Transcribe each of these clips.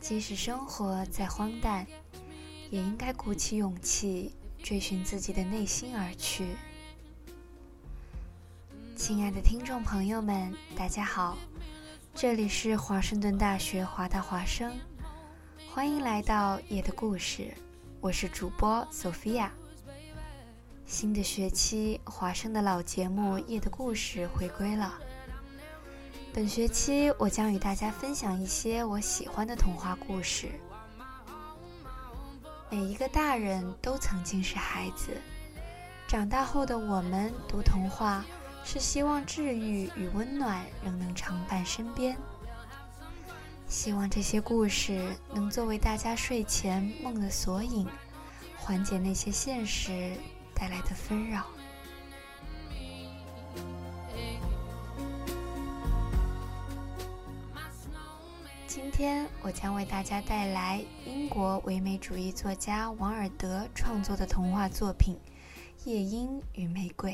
即使生活再荒诞，也应该鼓起勇气追寻自己的内心而去。亲爱的听众朋友们，大家好，这里是华盛顿大学华大华生，欢迎来到夜的故事，我是主播 Sophia。新的学期，华生的老节目《夜的故事》回归了。本学期，我将与大家分享一些我喜欢的童话故事。每一个大人都曾经是孩子，长大后的我们读童话，是希望治愈与温暖仍能常伴身边。希望这些故事能作为大家睡前梦的索引，缓解那些现实。带来的纷扰。今天我将为大家带来英国唯美主义作家王尔德创作的童话作品《夜莺与玫瑰》。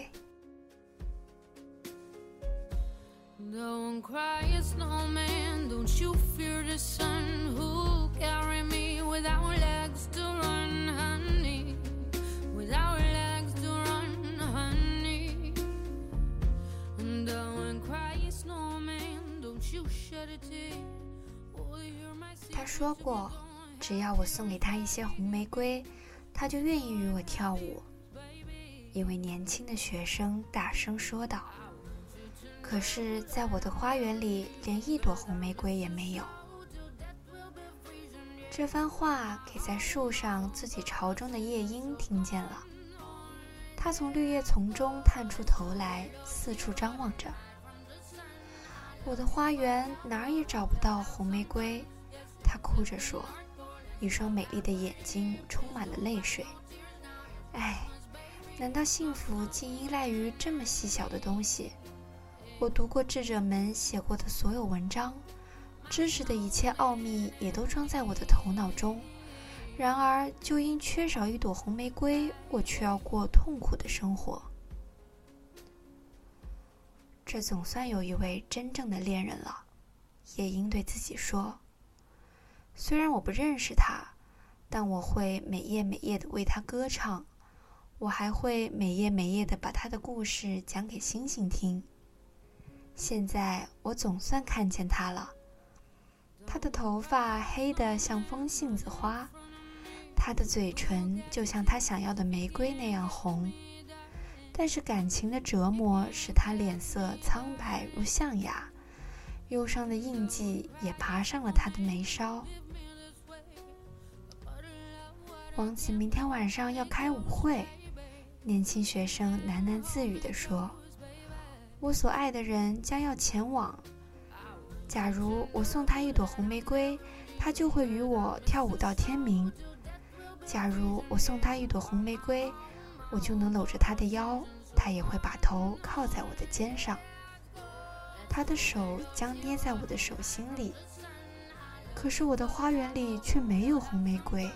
他说过：“只要我送给他一些红玫瑰，他就愿意与我跳舞。”一位年轻的学生大声说道。“可是，在我的花园里，连一朵红玫瑰也没有。”这番话给在树上自己巢中的夜莺听见了。他从绿叶丛中探出头来，四处张望着。我的花园哪儿也找不到红玫瑰，他哭着说，一双美丽的眼睛充满了泪水。唉，难道幸福竟依赖于这么细小的东西？我读过智者们写过的所有文章，知识的一切奥秘也都装在我的头脑中。然而，就因缺少一朵红玫瑰，我却要过痛苦的生活。这总算有一位真正的恋人了，夜莺对自己说。虽然我不认识他，但我会每夜每夜的为他歌唱，我还会每夜每夜的把他的故事讲给星星听。现在我总算看见他了，他的头发黑得像风信子花，他的嘴唇就像他想要的玫瑰那样红。但是感情的折磨使他脸色苍白如象牙，忧伤的印记也爬上了他的眉梢。王子明天晚上要开舞会，年轻学生喃喃自语地说：“我所爱的人将要前往。假如我送他一朵红玫瑰，他就会与我跳舞到天明。假如我送他一朵红玫瑰。”我就能搂着他的腰，他也会把头靠在我的肩上，他的手将捏在我的手心里。可是我的花园里却没有红玫瑰，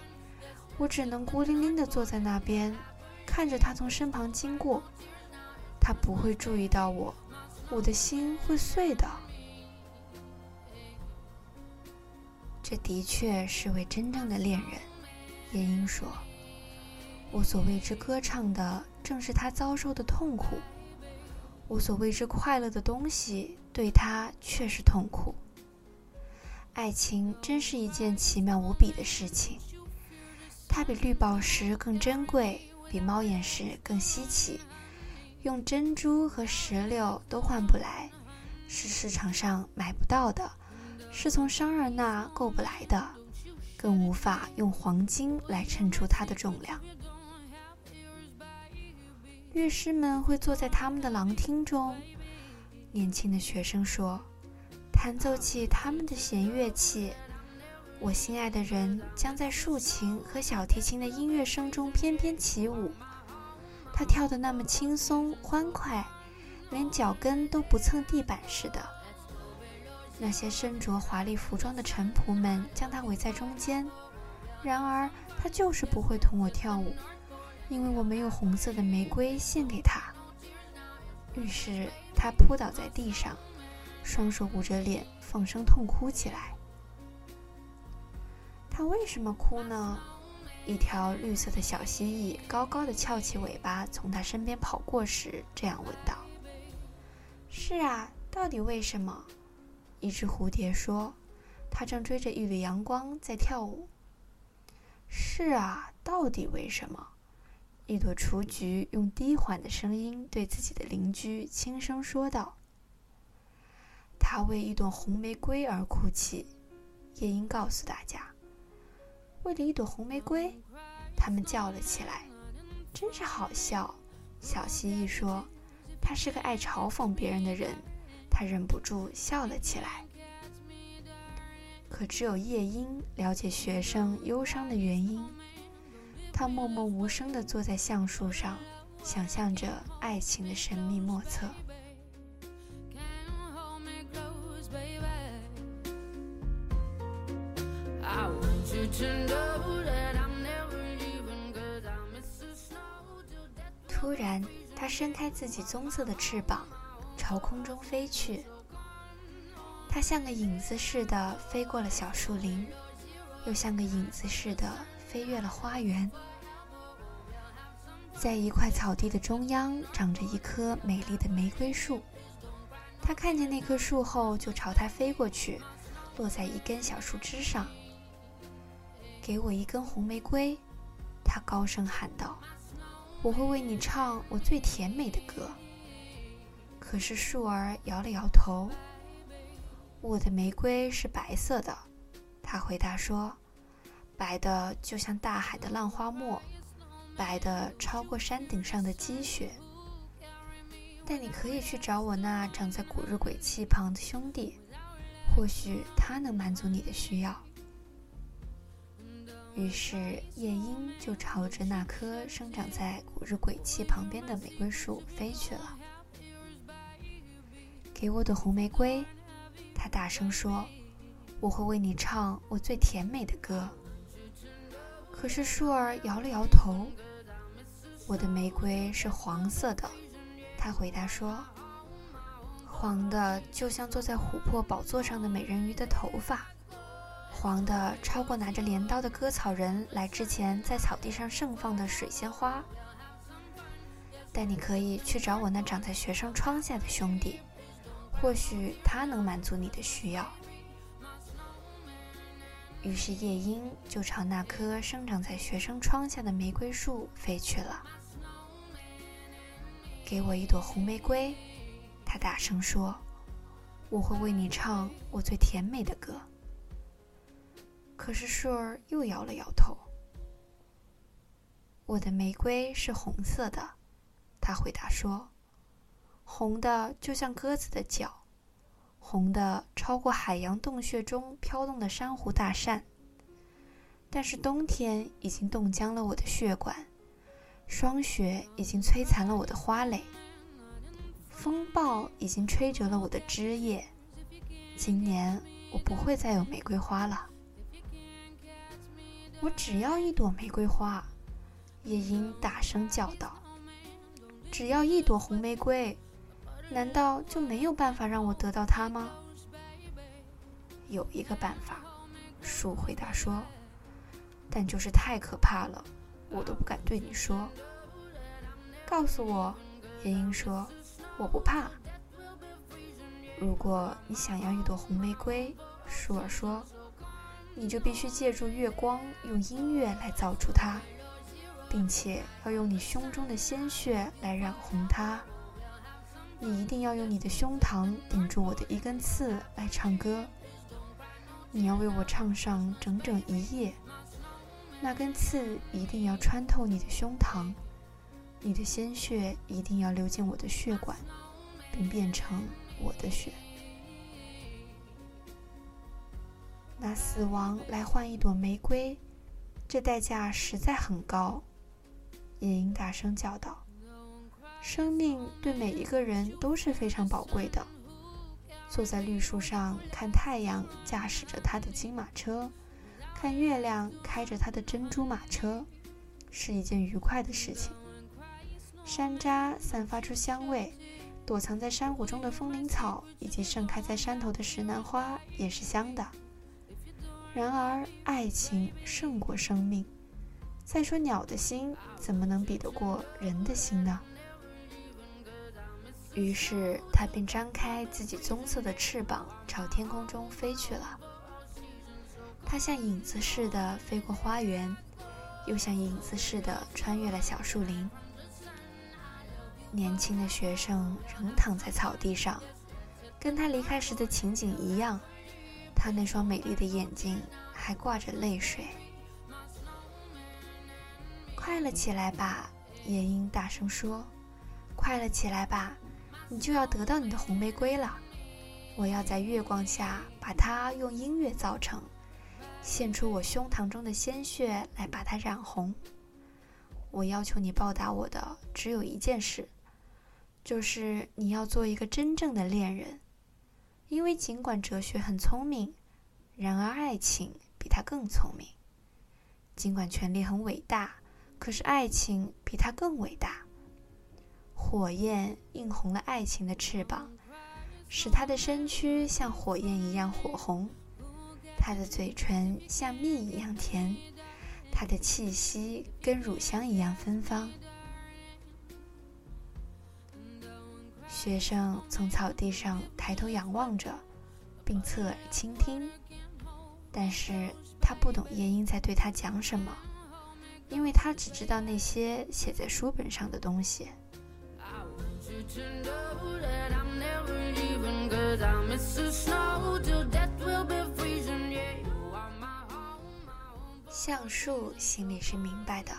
我只能孤零零地坐在那边，看着他从身旁经过。他不会注意到我，我的心会碎的。这的确是位真正的恋人，夜莺说。我所为之歌唱的，正是他遭受的痛苦；我所为之快乐的东西，对他却是痛苦。爱情真是一件奇妙无比的事情，它比绿宝石更珍贵，比猫眼石更稀奇，用珍珠和石榴都换不来，是市场上买不到的，是从商人那购不来的，更无法用黄金来称出它的重量。乐师们会坐在他们的廊厅中，年轻的学生说，弹奏起他们的弦乐器。我心爱的人将在竖琴和小提琴的音乐声中翩翩起舞，他跳得那么轻松欢快，连脚跟都不蹭地板似的。那些身着华丽服装的臣仆们将他围在中间，然而他就是不会同我跳舞。因为我没有红色的玫瑰献给他，于是他扑倒在地上，双手捂着脸，放声痛哭起来。他为什么哭呢？一条绿色的小蜥蜴高高的翘起尾巴，从他身边跑过时，这样问道：“是啊，到底为什么？”一只蝴蝶说：“它正追着一缕阳光在跳舞。”是啊，到底为什么？一朵雏菊用低缓的声音对自己的邻居轻声说道：“他为一朵红玫瑰而哭泣。”夜莺告诉大家：“为了一朵红玫瑰，他们叫了起来，真是好笑。”小蜥蜴说：“他是个爱嘲讽别人的人。”他忍不住笑了起来。可只有夜莺了解学生忧伤的原因。他默默无声地坐在橡树上，想象着爱情的神秘莫测。突然，他伸开自己棕色的翅膀，朝空中飞去。他像个影子似的飞过了小树林，又像个影子似的飞越了花园。在一块草地的中央，长着一棵美丽的玫瑰树。他看见那棵树后，就朝它飞过去，落在一根小树枝上。给我一根红玫瑰，他高声喊道：“我会为你唱我最甜美的歌。”可是树儿摇了摇头。我的玫瑰是白色的，他回答说：“白的就像大海的浪花沫。”白的超过山顶上的积雪，但你可以去找我那长在古日鬼泣旁的兄弟，或许他能满足你的需要。于是夜莺就朝着那棵生长在古日鬼泣旁边的玫瑰树飞去了。给我的红玫瑰，他大声说：“我会为你唱我最甜美的歌。”可是树儿摇了摇头。我的玫瑰是黄色的，他回答说：“黄的就像坐在琥珀宝座上的美人鱼的头发，黄的超过拿着镰刀的割草人来之前在草地上盛放的水仙花。”但你可以去找我那长在学生窗下的兄弟，或许他能满足你的需要。于是夜莺就朝那棵生长在学生窗下的玫瑰树飞去了。给我一朵红玫瑰，他大声说：“我会为你唱我最甜美的歌。”可是树儿又摇了摇头。我的玫瑰是红色的，他回答说：“红的就像鸽子的脚，红的超过海洋洞穴中飘动的珊瑚大扇。但是冬天已经冻僵了我的血管。”霜雪已经摧残了我的花蕾，风暴已经吹折了我的枝叶。今年我不会再有玫瑰花了。我只要一朵玫瑰花，夜莺大声叫道：“只要一朵红玫瑰，难道就没有办法让我得到它吗？”有一个办法，树回答说：“但就是太可怕了。”我都不敢对你说。告诉我，夜莺说：“我不怕。”如果你想要一朵红玫瑰，舒儿说：“你就必须借助月光，用音乐来造出它，并且要用你胸中的鲜血来染红它。你一定要用你的胸膛顶住我的一根刺来唱歌。你要为我唱上整整一夜。”那根刺一定要穿透你的胸膛，你的鲜血一定要流进我的血管，并变成我的血。拿死亡来换一朵玫瑰，这代价实在很高。夜莺大声叫道：“生命对每一个人都是非常宝贵的。坐在绿树上看太阳驾驶着他的金马车。”看月亮开着他的珍珠马车，是一件愉快的事情。山楂散发出香味，躲藏在山谷中的风铃草，以及盛开在山头的石楠花也是香的。然而，爱情胜过生命。再说，鸟的心怎么能比得过人的心呢？于是，它便张开自己棕色的翅膀，朝天空中飞去了。它像影子似的飞过花园，又像影子似的穿越了小树林。年轻的学生仍躺在草地上，跟他离开时的情景一样。他那双美丽的眼睛还挂着泪水。快乐起来吧，夜莺大声说：“快乐起来吧，你就要得到你的红玫瑰了。我要在月光下把它用音乐造成，献出我胸膛中的鲜血来把它染红。我要求你报答我的只有一件事，就是你要做一个真正的恋人，因为尽管哲学很聪明，然而爱情比它更聪明；尽管权力很伟大。”可是爱情比它更伟大。火焰映红了爱情的翅膀，使他的身躯像火焰一样火红，他的嘴唇像蜜一样甜，他的气息跟乳香一样芬芳。学生从草地上抬头仰望着，并侧耳倾听，但是他不懂夜莺在对他讲什么。因为他只知道那些写在书本上的东西。橡树心里是明白的，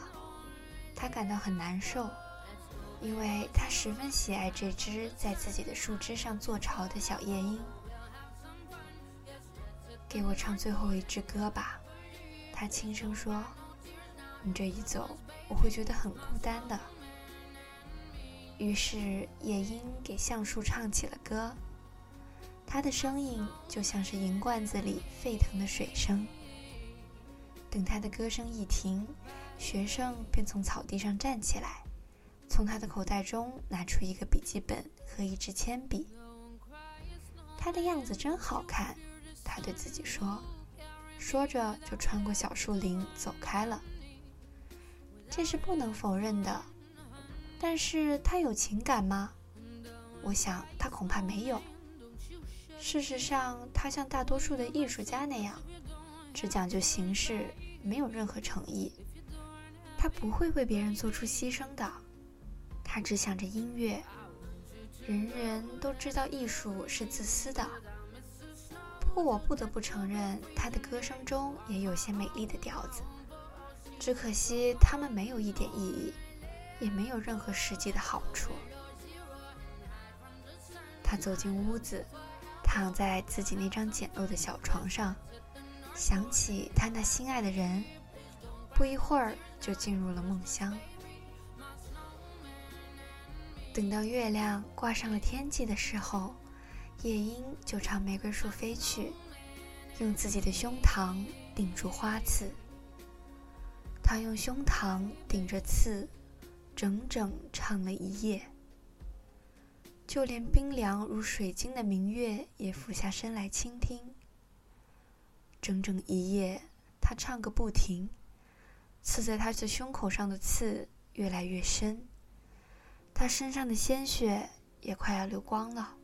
他感到很难受，因为他十分喜爱这只在自己的树枝上做巢的小夜莺。给我唱最后一支歌吧，他轻声说。你这一走，我会觉得很孤单的。于是夜莺给橡树唱起了歌，它的声音就像是银罐子里沸腾的水声。等它的歌声一停，学生便从草地上站起来，从他的口袋中拿出一个笔记本和一支铅笔。他的样子真好看，他对自己说，说着就穿过小树林走开了。这是不能否认的，但是他有情感吗？我想他恐怕没有。事实上，他像大多数的艺术家那样，只讲究形式，没有任何诚意。他不会为别人做出牺牲的，他只想着音乐。人人都知道艺术是自私的，不过我不得不承认，他的歌声中也有些美丽的调子。只可惜，他们没有一点意义，也没有任何实际的好处。他走进屋子，躺在自己那张简陋的小床上，想起他那心爱的人，不一会儿就进入了梦乡。等到月亮挂上了天际的时候，夜莺就朝玫瑰树飞去，用自己的胸膛顶住花刺。他用胸膛顶着刺，整整唱了一夜。就连冰凉如水晶的明月也俯下身来倾听。整整一夜，他唱个不停。刺在他的胸口上的刺越来越深，他身上的鲜血也快要流光了。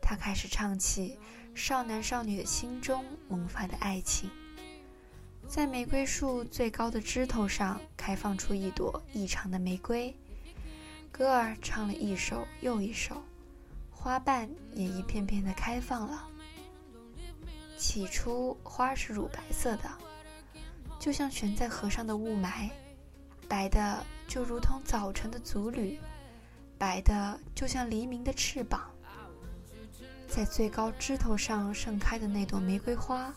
他开始唱起少男少女的心中萌发的爱情。在玫瑰树最高的枝头上开放出一朵异常的玫瑰，歌儿唱了一首又一首，花瓣也一片片的开放了。起初花是乳白色的，就像悬在河上的雾霾，白的就如同早晨的足履，白的就像黎明的翅膀。在最高枝头上盛开的那朵玫瑰花。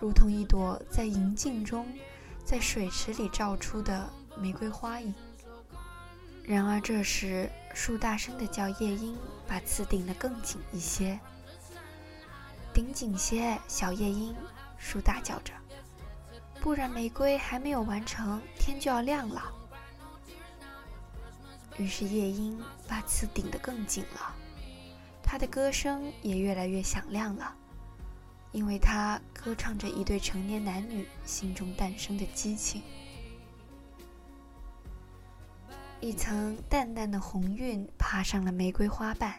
如同一朵在银镜中，在水池里照出的玫瑰花影。然而这时，树大声地叫夜莺，把刺顶得更紧一些。顶紧些，小夜莺！树大叫着，不然玫瑰还没有完成，天就要亮了。于是夜莺把刺顶得更紧了，它的歌声也越来越响亮了，因为它歌唱着一对成年男女心中诞生的激情。一层淡淡的红晕爬上了玫瑰花瓣，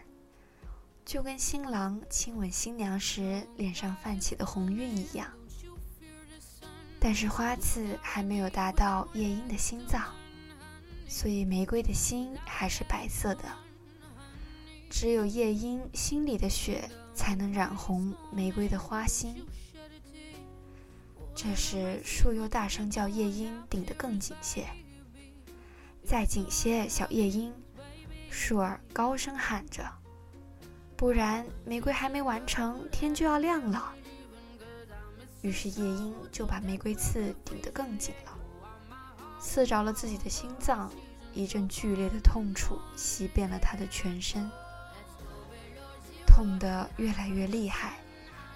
就跟新郎亲吻新娘时脸上泛起的红晕一样。但是花刺还没有达到夜莺的心脏，所以玫瑰的心还是白色的。只有夜莺心里的血才能染红玫瑰的花心。这时树又大声叫夜莺顶得更紧些。再紧些，小夜莺，树儿高声喊着：“不然玫瑰还没完成，天就要亮了。”于是夜莺就把玫瑰刺顶得更紧了，刺着了自己的心脏，一阵剧烈的痛楚袭遍了他的全身，痛得越来越厉害，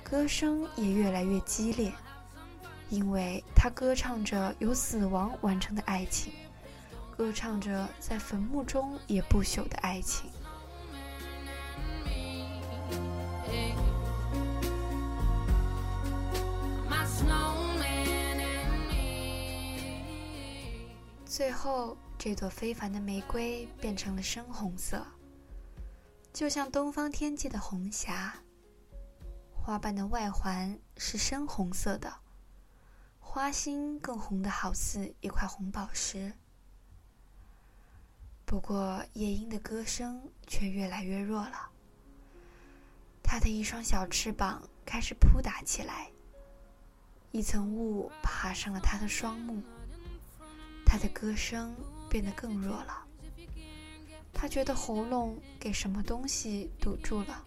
歌声也越来越激烈，因为他歌唱着由死亡完成的爱情。歌唱着在坟墓中也不朽的爱情。最后，这朵非凡的玫瑰变成了深红色，就像东方天际的红霞。花瓣的外环是深红色的，花心更红的好似一块红宝石。不过，夜莺的歌声却越来越弱了。它的一双小翅膀开始扑打起来，一层雾爬上了它的双目。它的歌声变得更弱了。他觉得喉咙给什么东西堵住了。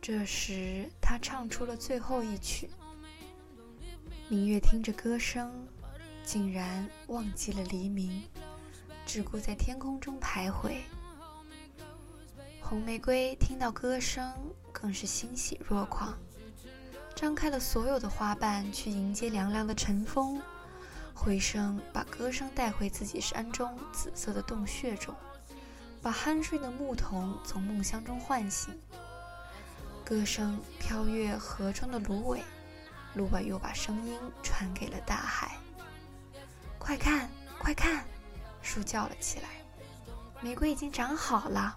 这时，他唱出了最后一曲。明月听着歌声，竟然忘记了黎明。只顾在天空中徘徊。红玫瑰听到歌声，更是欣喜若狂，张开了所有的花瓣去迎接凉凉的晨风。回声把歌声带回自己山中紫色的洞穴中，把酣睡的牧童从梦乡中唤醒。歌声飘越河中的芦苇，芦苇又把声音传给了大海。快看，快看！树叫了起来：“玫瑰已经长好了。”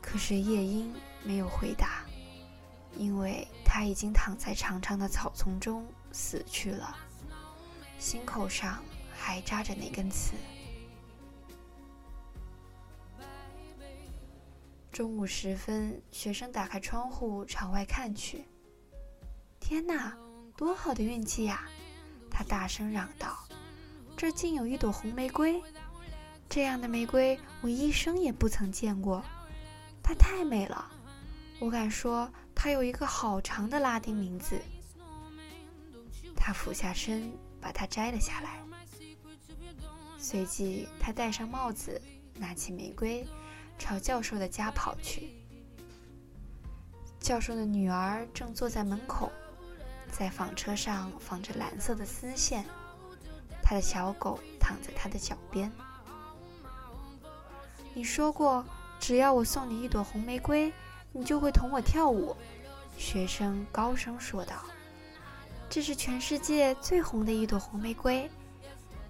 可是夜莺没有回答，因为它已经躺在长长的草丛中死去了，心口上还扎着那根刺。中午时分，学生打开窗户朝外看去。天哪，多好的运气呀！他大声嚷道。这竟有一朵红玫瑰，这样的玫瑰我一生也不曾见过，它太美了。我敢说，它有一个好长的拉丁名字。他俯下身，把它摘了下来。随即，他戴上帽子，拿起玫瑰，朝教授的家跑去。教授的女儿正坐在门口，在纺车上纺着蓝色的丝线。他的小狗躺在他的脚边。你说过，只要我送你一朵红玫瑰，你就会同我跳舞。学生高声说道：“这是全世界最红的一朵红玫瑰，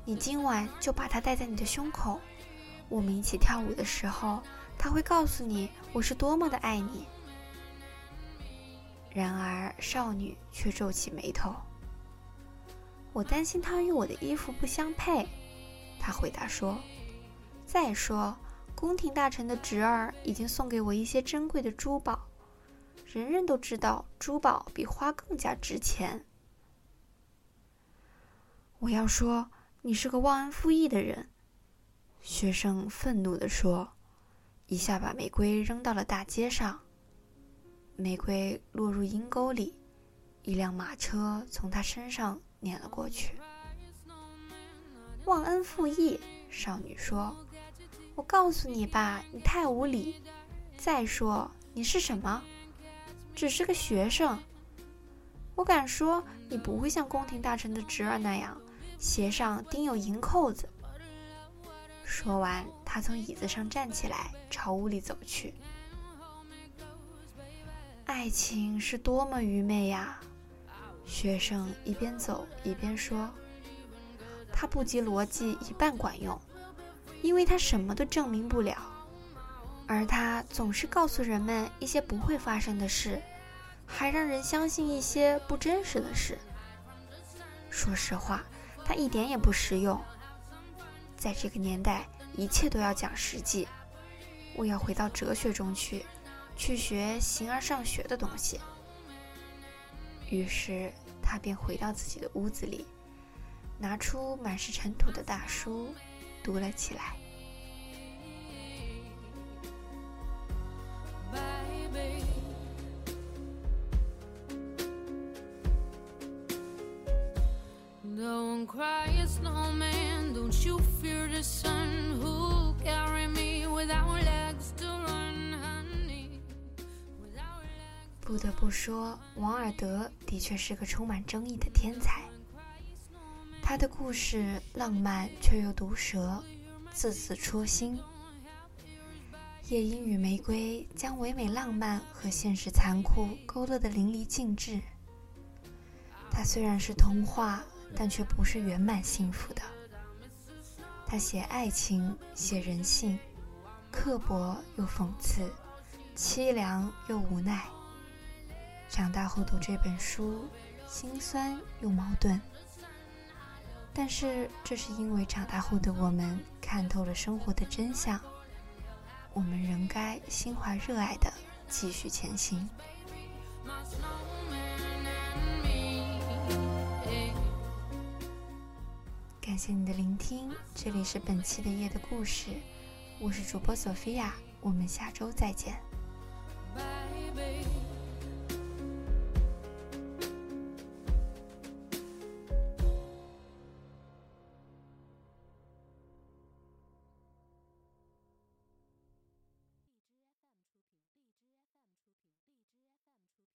你今晚就把它戴在你的胸口。我们一起跳舞的时候，它会告诉你我是多么的爱你。”然而，少女却皱起眉头。我担心它与我的衣服不相配，她回答说。再说，宫廷大臣的侄儿已经送给我一些珍贵的珠宝，人人都知道珠宝比花更加值钱。我要说，你是个忘恩负义的人，学生愤怒地说，一下把玫瑰扔到了大街上，玫瑰落入阴沟里，一辆马车从他身上。碾了过去。忘恩负义，少女说：“我告诉你吧，你太无礼。再说，你是什么？只是个学生。我敢说，你不会像宫廷大臣的侄儿那样，鞋上钉有银扣子。说完，他从椅子上站起来，朝屋里走去。爱情是多么愚昧呀！学生一边走一边说：“它不及逻辑一半管用，因为它什么都证明不了，而它总是告诉人们一些不会发生的事，还让人相信一些不真实的事。说实话，它一点也不实用。在这个年代，一切都要讲实际。我要回到哲学中去。”去学形而上学的东西。于是他便回到自己的屋子里，拿出满是尘土的大书，读了起来。不得不说，王尔德的确是个充满争议的天才。他的故事浪漫却又毒舌，字字戳心。《夜莺与玫瑰》将唯美浪漫和现实残酷勾勒得淋漓尽致。它虽然是童话，但却不是圆满幸福的。他写爱情，写人性，刻薄又讽刺，凄凉又无奈。长大后读这本书，心酸又矛盾。但是，这是因为长大后的我们看透了生活的真相，我们仍该心怀热爱的继续前行。感谢你的聆听，这里是本期的夜的故事，我是主播索菲亚，我们下周再见。Bye,